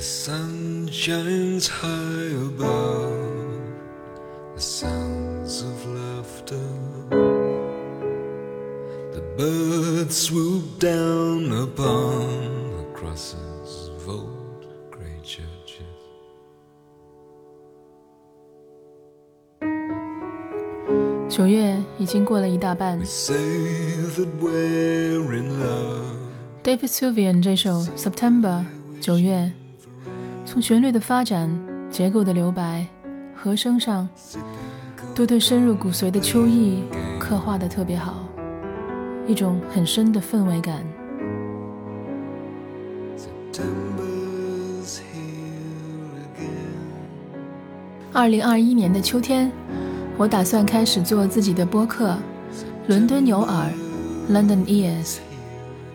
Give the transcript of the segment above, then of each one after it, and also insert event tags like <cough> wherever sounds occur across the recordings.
The sun shines high above, the sounds of laughter. The birds swoop down upon the crosses of old grey churches. 九月已经过了一大半 Say that we're in love. ，David Sylvian 这首《September》九月， 从旋律的发展、结构的留白、和声上，都对深入骨髓的秋意刻画的特别好，一种很深的氛围感。二零二一年的秋天，我打算开始做自己的播客《伦敦牛耳》（London Ears），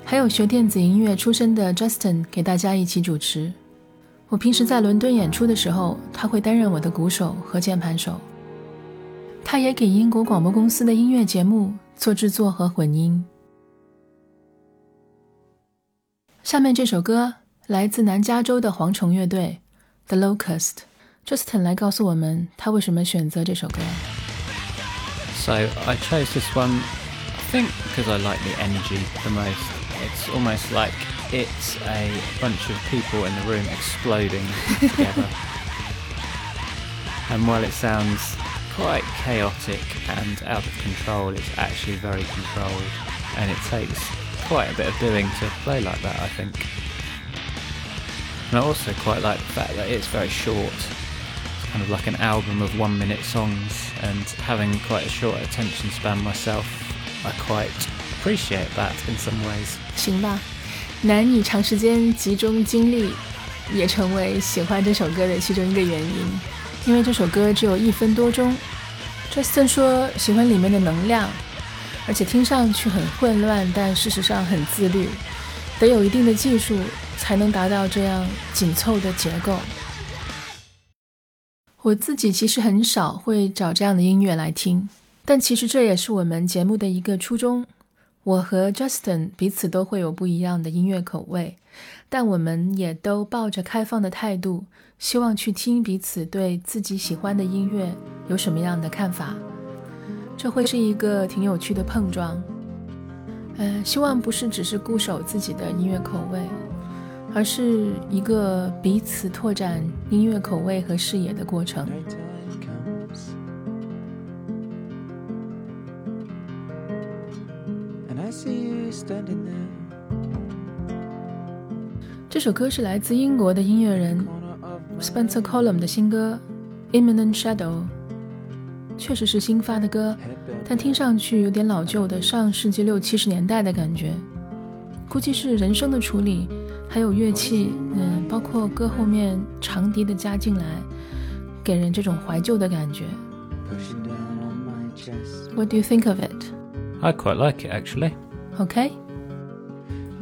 还有学电子音乐出身的 Justin 给大家一起主持。我平时在伦敦演出的时候，他会担任我的鼓手和键盘手。他也给英国广播公司的音乐节目做制作和混音。下面这首歌来自南加州的蝗虫乐队 The Locust。Justin 来告诉我们他为什么选择这首歌。So I chose this one, I think, because I like the energy the most. It's almost like it's a bunch of people in the room exploding together. <laughs> and while it sounds quite chaotic and out of control, it's actually very controlled. And it takes quite a bit of doing to play like that, I think. And I also quite like the fact that it's very short It's kind of like an album of one minute songs and having quite a short attention span myself I quite appreciate that in some ways 行吧，难以长时间集中精力，也成为喜欢这首歌的其中一个原因。因为这首歌只有一分多钟，Justin 说喜欢里面的能量，而且听上去很混乱，但事实上很自律，得有一定的技术才能达到这样紧凑的结构。我自己其实很少会找这样的音乐来听，但其实这也是我们节目的一个初衷。我和 Justin 彼此都会有不一样的音乐口味，但我们也都抱着开放的态度，希望去听彼此对自己喜欢的音乐有什么样的看法。这会是一个挺有趣的碰撞。呃，希望不是只是固守自己的音乐口味，而是一个彼此拓展音乐口味和视野的过程。i see you standing there. 这首歌是来自英国的音乐人 spencer column 的新歌 imminent shadow 确实是新发的歌但听上去有点老旧的上世纪六七十年代的感觉。估计是人声的处理还有乐器嗯包括歌后面长笛的加进来给人这种怀旧的感觉。What do you think of it I quite like it actually OK，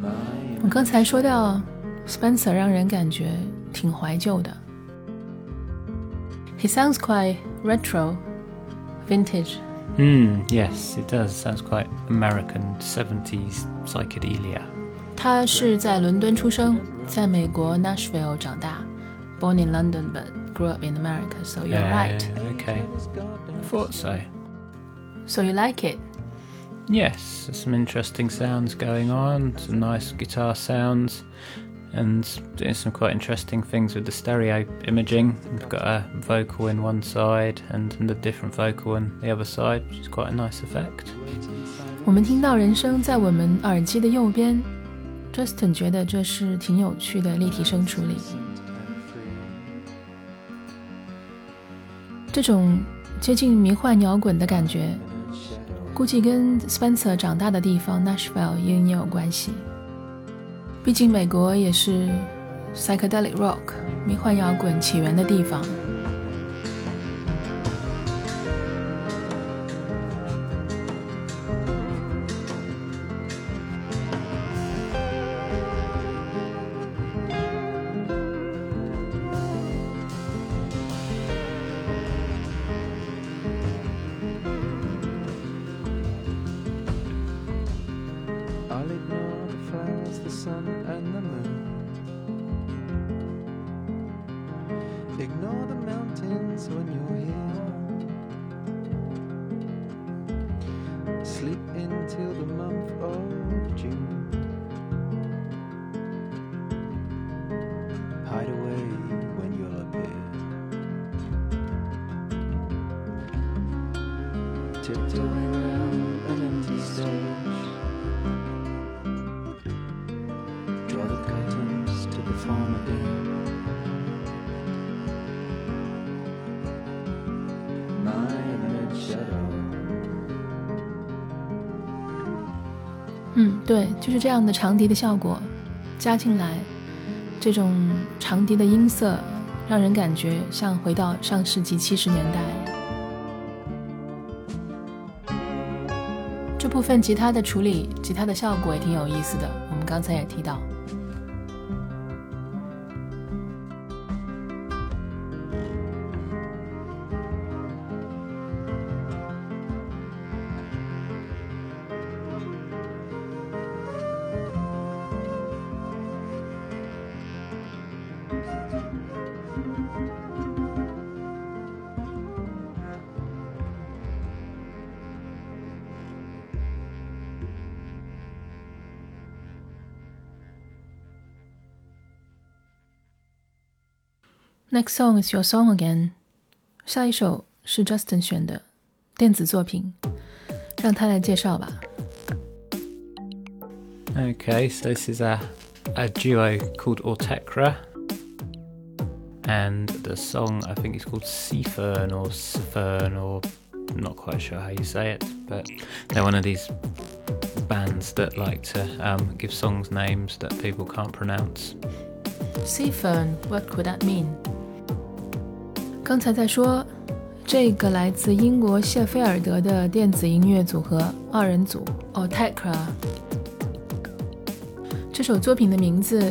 My 我刚才说到 Spencer 让人感觉挺怀旧的。He sounds quite retro, vintage. Hmm, yes it does sounds quite American 70s psychedelia 他是在伦敦出生，在美国 Nashville 长大，born in London but grew up in America. So you're right. okay thought so So you like it? Yes, there's some interesting sounds going on, some nice guitar sounds, and doing some quite interesting things with the stereo imaging. We've got a vocal in one side and a different vocal in the other side, which is quite a nice effect. 我们听到人声在我们耳机的右边，Justin 觉得这是挺有趣的立体声处理。这种接近迷幻摇滚的感觉， 估计跟 Spencer 长大的地方 Nashville 也也有关系。毕竟美国也是 psychedelic rock 迷幻摇滚起源的地方。嗯。对，就是这样的长笛的效果加进来，这种长笛的音色让人感觉像回到上世纪七十年代。部分吉他的处理，吉他的效果也挺有意思的。我们刚才也提到。Next song is your song again。下一首是 Justin 选的电子作品，让他来介绍吧。Okay, so this is a a duo called Autechre, and the song I think is called Seafern or Severn or not quite sure how you say it, but they're one of these bands that like to um, give songs names that people can't pronounce. Seafern, what could that mean? 刚才在说，这个来自英国谢菲尔德的电子音乐组合二人组 Ortekra。这首作品的名字，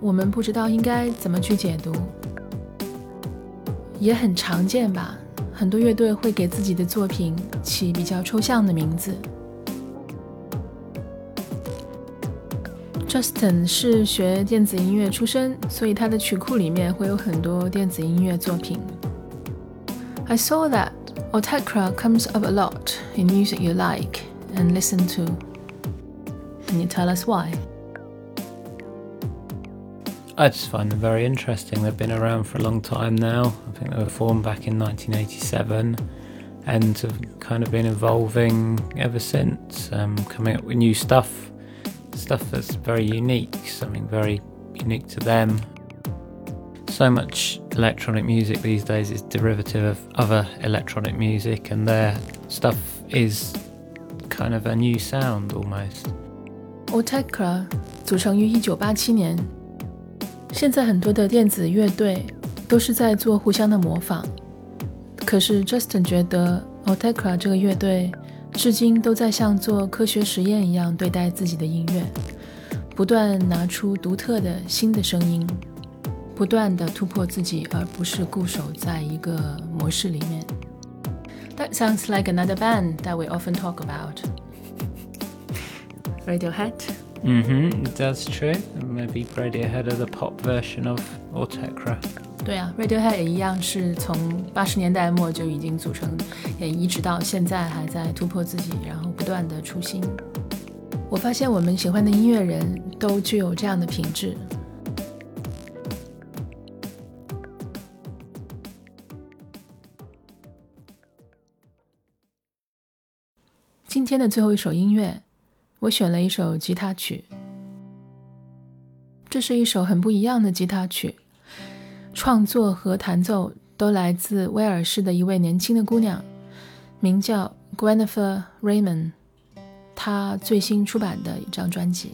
我们不知道应该怎么去解读，也很常见吧？很多乐队会给自己的作品起比较抽象的名字。Justin 是学电子音乐出身，所以他的曲库里面会有很多电子音乐作品。I saw that Autechre comes up a lot in music you like and listen to. Can you tell us why? I just find them very interesting. They've been around for a long time now. I think they were formed back in 1987 and have kind of been evolving ever since, um, coming up with new stuff, stuff that's very unique, something very unique to them so much electronic music these days is derivative of other electronic music, and their stuff is kind of a new sound almost. Autechre 组成于一九八七年，现在很多的电子乐队都是在做互相的模仿。可是 Justin 觉得 Autechre 这个乐队至今都在像做科学实验一样对待自己的音乐，不断拿出独特的新的声音。不断的突破自己，而不是固守在一个模式里面。That sounds like another band that we often talk about. Radiohead. Mm-hmm, that's true. Maybe Radiohead are the pop version of Autechre. 对啊，Radiohead 也一样是从八十年代末就已经组成，也一直到现在还在突破自己，然后不断的出新。我发现我们喜欢的音乐人都具有这样的品质，天的最后一首音乐，我选了一首吉他曲。这是一首很不一样的吉他曲，创作和弹奏都来自威尔士的一位年轻的姑娘，名叫 g w e n n i f e r Raymond。她最新出版的一张专辑。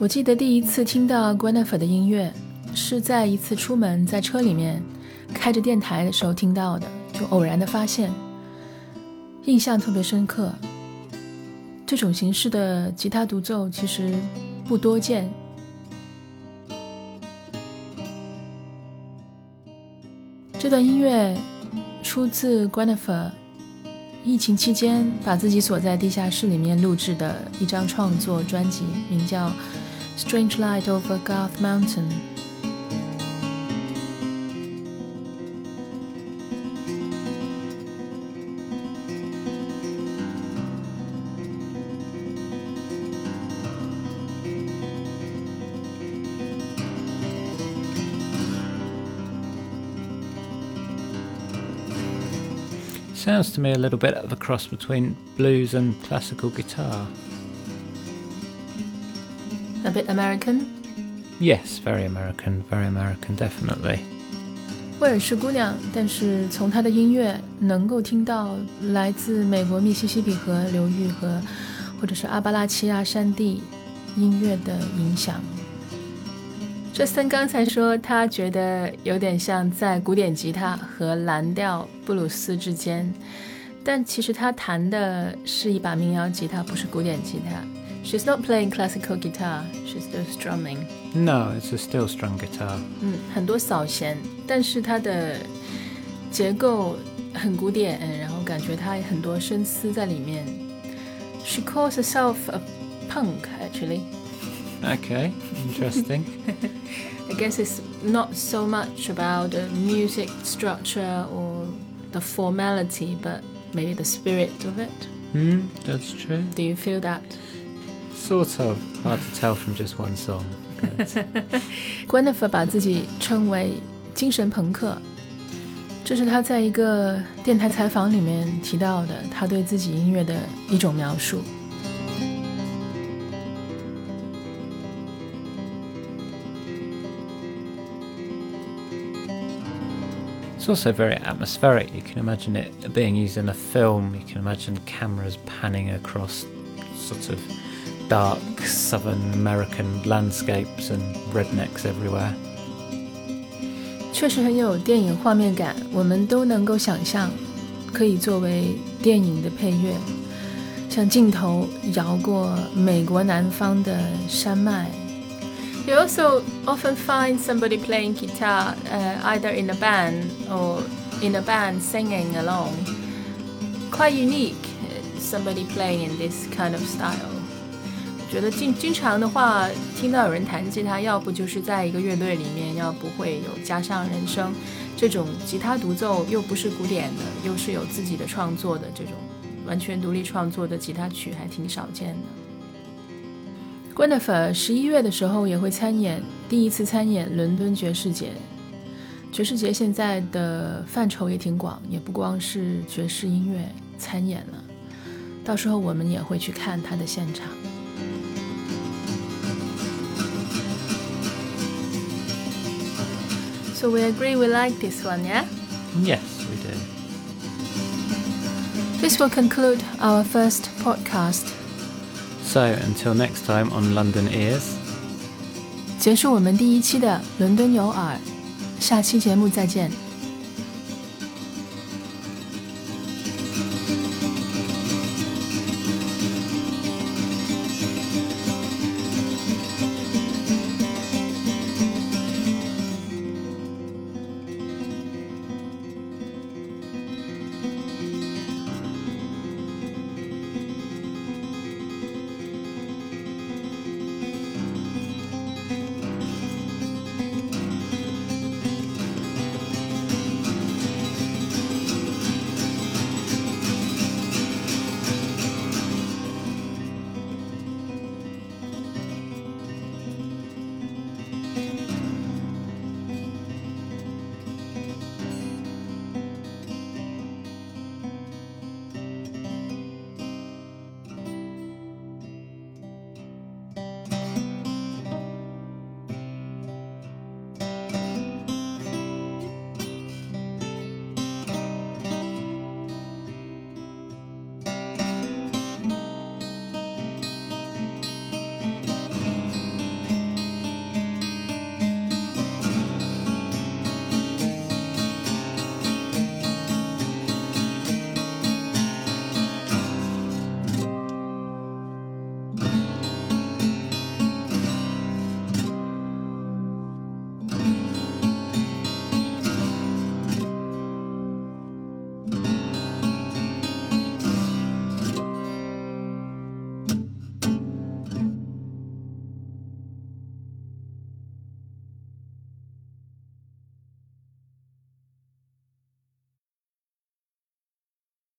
我记得第一次听到 g w e n e f e r 的音乐，是在一次出门在车里面开着电台的时候听到的，就偶然的发现，印象特别深刻。这种形式的吉他独奏其实不多见。这段音乐出自 g w e n e f e r 疫情期间把自己锁在地下室里面录制的一张创作专辑，名叫。strange light over Garth Mountain. Sounds to me a little bit of a cross between blues and classical guitar. A bit American. Yes, very American, very American, definitely. 威尔士姑娘，但是从她的音乐能够听到来自美国密西西比河流域和或者是阿巴拉契亚山地音乐的影响。Justin 刚才说他觉得有点像在古典吉他和蓝调布鲁斯之间，但其实他弹的是一把民谣吉他，不是古典吉他。She's not playing classical guitar. She's just strumming. No, it's a steel strung guitar. 嗯，很多扫弦，但是它的结构很古典，然后感觉它很多深思在里面。She calls herself a punk, actually. <laughs> Okay, interesting. <laughs> I guess it's not so much about the music structure or the formality, but maybe the spirit of it. Hmm, that's true. Do you feel that? Sort of. Hard to tell from just one song. <laughs> but- Gwennifer 把自己称为精神朋克，这是他在一个电台采访里面提到的，他对自己音乐的一种描述。 It's also very atmospheric. You can imagine it being used in a film. You can imagine cameras panning across sort of dark southern American landscapes and rednecks everywhere. 确实很有电影画面感，我们都能够想象，可以作为电影的配乐，像镜头摇过美国南方的山脉。You also often find somebody playing guitar, uh, either in a band or in a band singing along. Quite unique, uh, somebody playing in this kind of style. 觉得经经常的话，听到有人弹吉他，要不就是在一个乐队里面，要不会有加上人声，这种吉他独奏又不是古典的，又是有自己的创作的这种完全独立创作的吉他曲，还挺少见的。Gwennifer 十一月的时候也会参演，第一次参演伦敦爵士节。爵士节现在的范畴也挺广，也不光是爵士音乐参演了，到时候我们也会去看他的现场。So we agree we like this one, yeah? Yes, we do. This will conclude our first podcast. So until next time on London Ears, 结束我们第一期的伦敦有耳，下期节目再见。